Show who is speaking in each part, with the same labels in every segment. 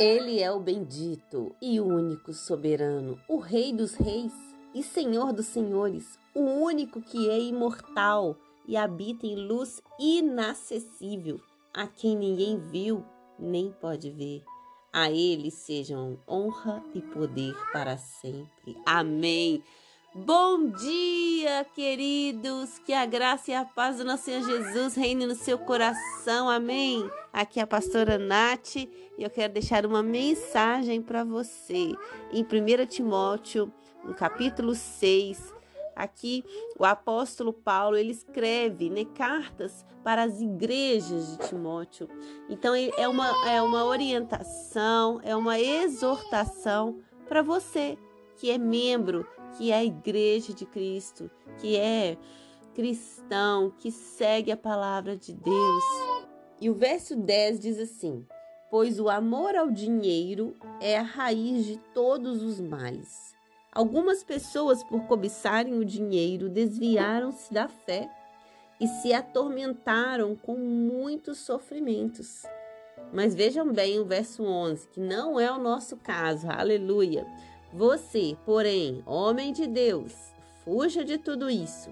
Speaker 1: Ele é o bendito e único soberano, o Rei dos Reis e Senhor dos Senhores, o único que é imortal e habita em luz inacessível, a quem ninguém viu nem pode ver. A Ele sejam honra e poder para sempre. Amém. Bom dia, queridos! Que a graça e a paz do nosso Senhor Jesus reine no seu coração, amém? Aqui é a pastora Nath e eu quero deixar uma mensagem para você. Em 1 Timóteo, no capítulo 6, aqui o apóstolo Paulo ele escreve né, cartas para as igrejas de Timóteo. Então é uma, é uma orientação, é uma exortação para você que é membro, que é a igreja de Cristo, que é cristão, que segue a palavra de Deus. E o verso 10 diz assim: Pois o amor ao dinheiro é a raiz de todos os males. Algumas pessoas, por cobiçarem o dinheiro, desviaram-se da fé e se atormentaram com muitos sofrimentos. Mas vejam bem o verso 11, que não é o nosso caso, aleluia. Você, porém, homem de Deus, fuja de tudo isso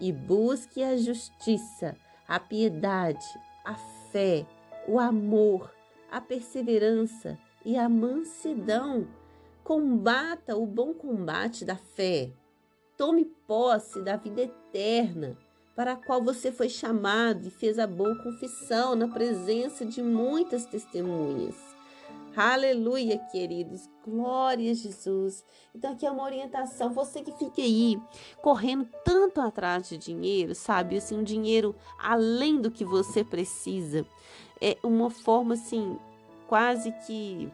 Speaker 1: e busque a justiça, a piedade, a fé, o amor, a perseverança e a mansidão. Combata o bom combate da fé. Tome posse da vida eterna, para a qual você foi chamado e fez a boa confissão na presença de muitas testemunhas. Aleluia, queridos. Glória a Jesus. Então, aqui é uma orientação. Você que fica aí correndo tanto atrás de dinheiro, sabe? Assim, um dinheiro além do que você precisa. É uma forma, assim, quase que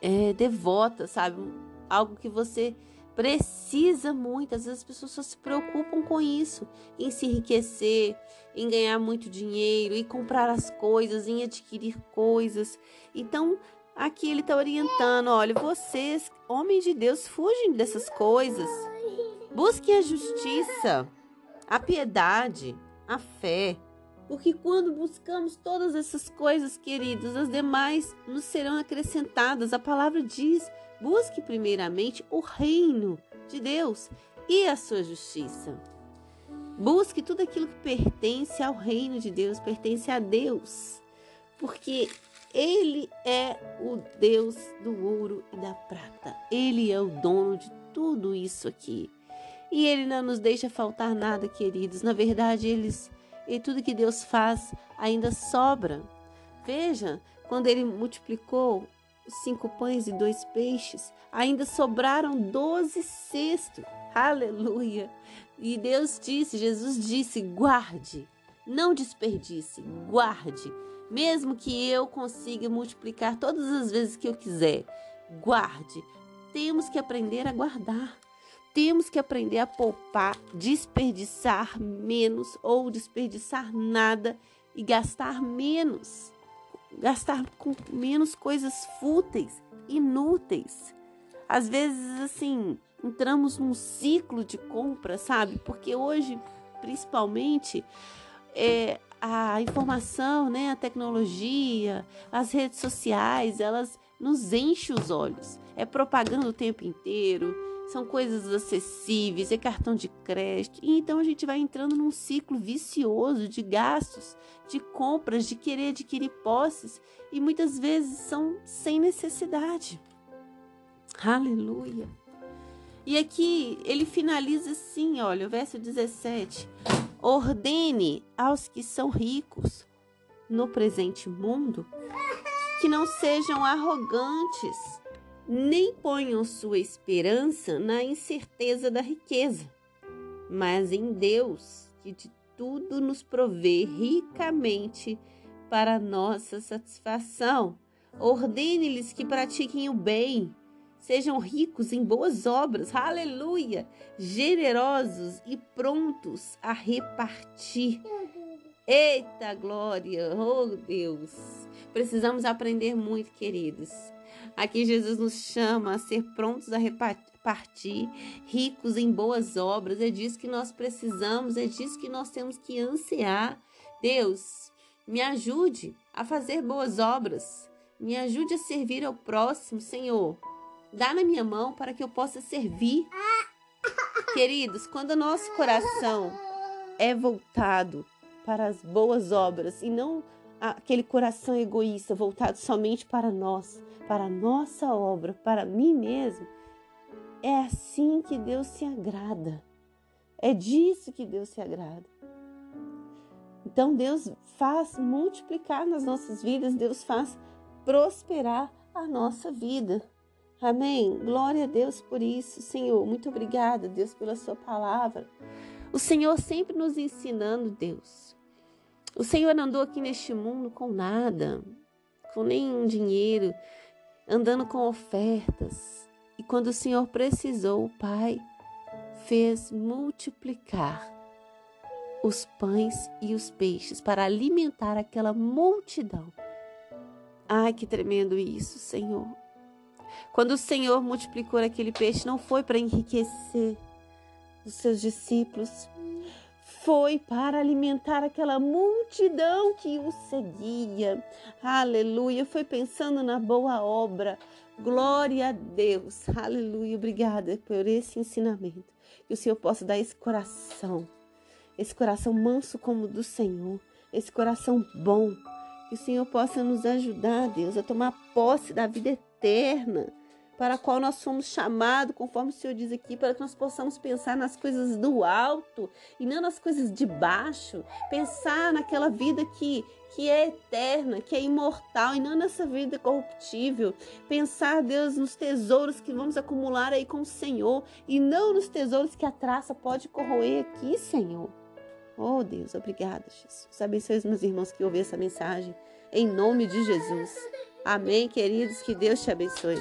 Speaker 1: é, devota, sabe? Algo que você precisa muito. Às vezes as pessoas só se preocupam com isso, em se enriquecer, em ganhar muito dinheiro, em comprar as coisas, em adquirir coisas. Então, Aqui ele está orientando: olha, vocês, homens de Deus, fugem dessas coisas. Busquem a justiça, a piedade, a fé. Porque quando buscamos todas essas coisas, queridos, as demais nos serão acrescentadas. A palavra diz: busque primeiramente o reino de Deus e a sua justiça. Busque tudo aquilo que pertence ao reino de Deus, pertence a Deus. Porque ele é o Deus do ouro e da prata. Ele é o dono de tudo isso aqui. E ele não nos deixa faltar nada, queridos. Na verdade, eles e tudo que Deus faz ainda sobra. Veja, quando ele multiplicou os cinco pães e dois peixes, ainda sobraram doze cestos. Aleluia! E Deus disse, Jesus disse: guarde, não desperdice, guarde mesmo que eu consiga multiplicar todas as vezes que eu quiser, guarde. Temos que aprender a guardar. Temos que aprender a poupar, desperdiçar menos ou desperdiçar nada e gastar menos. Gastar com menos coisas fúteis, inúteis. Às vezes, assim, entramos num ciclo de compra, sabe? Porque hoje, principalmente, é, a informação, né, a tecnologia, as redes sociais, elas nos enchem os olhos. É propaganda o tempo inteiro, são coisas acessíveis, é cartão de crédito. E então a gente vai entrando num ciclo vicioso de gastos, de compras, de querer adquirir posses e muitas vezes são sem necessidade. Aleluia. E aqui ele finaliza assim, olha, o verso 17. Ordene aos que são ricos no presente mundo que não sejam arrogantes, nem ponham sua esperança na incerteza da riqueza, mas em Deus, que de tudo nos provê ricamente para nossa satisfação. Ordene-lhes que pratiquem o bem, Sejam ricos em boas obras, aleluia, generosos e prontos a repartir. Eita glória, oh Deus! Precisamos aprender muito, queridos. Aqui Jesus nos chama a ser prontos a repartir, ricos em boas obras. É disso que nós precisamos, é disso que nós temos que ansiar. Deus, me ajude a fazer boas obras Me ajude a servir ao próximo, Senhor. Dá na minha mão para que eu possa servir. Queridos, quando o nosso coração é voltado para as boas obras e não aquele coração egoísta voltado somente para nós, para a nossa obra, para mim mesmo, é assim que Deus se agrada. É disso que Deus se agrada. Então Deus faz multiplicar nas nossas vidas, Deus faz prosperar a nossa vida. Amém. Glória a Deus por isso, Senhor. Muito obrigada, Deus, pela sua palavra. O Senhor sempre nos ensinando, Deus. O Senhor andou aqui neste mundo com nada, com nenhum dinheiro, andando com ofertas. E quando o Senhor precisou, o Pai fez multiplicar os pães e os peixes para alimentar aquela multidão. Ai, que tremendo isso, Senhor. Quando o Senhor multiplicou aquele peixe, não foi para enriquecer os seus discípulos, foi para alimentar aquela multidão que o seguia. Aleluia. Foi pensando na boa obra. Glória a Deus. Aleluia. Obrigada por esse ensinamento. Que o Senhor possa dar esse coração, esse coração manso como o do Senhor, esse coração bom que o Senhor possa nos ajudar, Deus, a tomar posse da vida eterna para a qual nós somos chamados, conforme o Senhor diz aqui, para que nós possamos pensar nas coisas do alto e não nas coisas de baixo. Pensar naquela vida que, que é eterna, que é imortal e não nessa vida corruptível. Pensar, Deus, nos tesouros que vamos acumular aí com o Senhor e não nos tesouros que a traça pode corroer aqui, Senhor. Oh Deus, obrigada, Jesus. Abençoe os meus irmãos que ouvem essa mensagem. Em nome de Jesus. Amém, queridos. Que Deus te abençoe.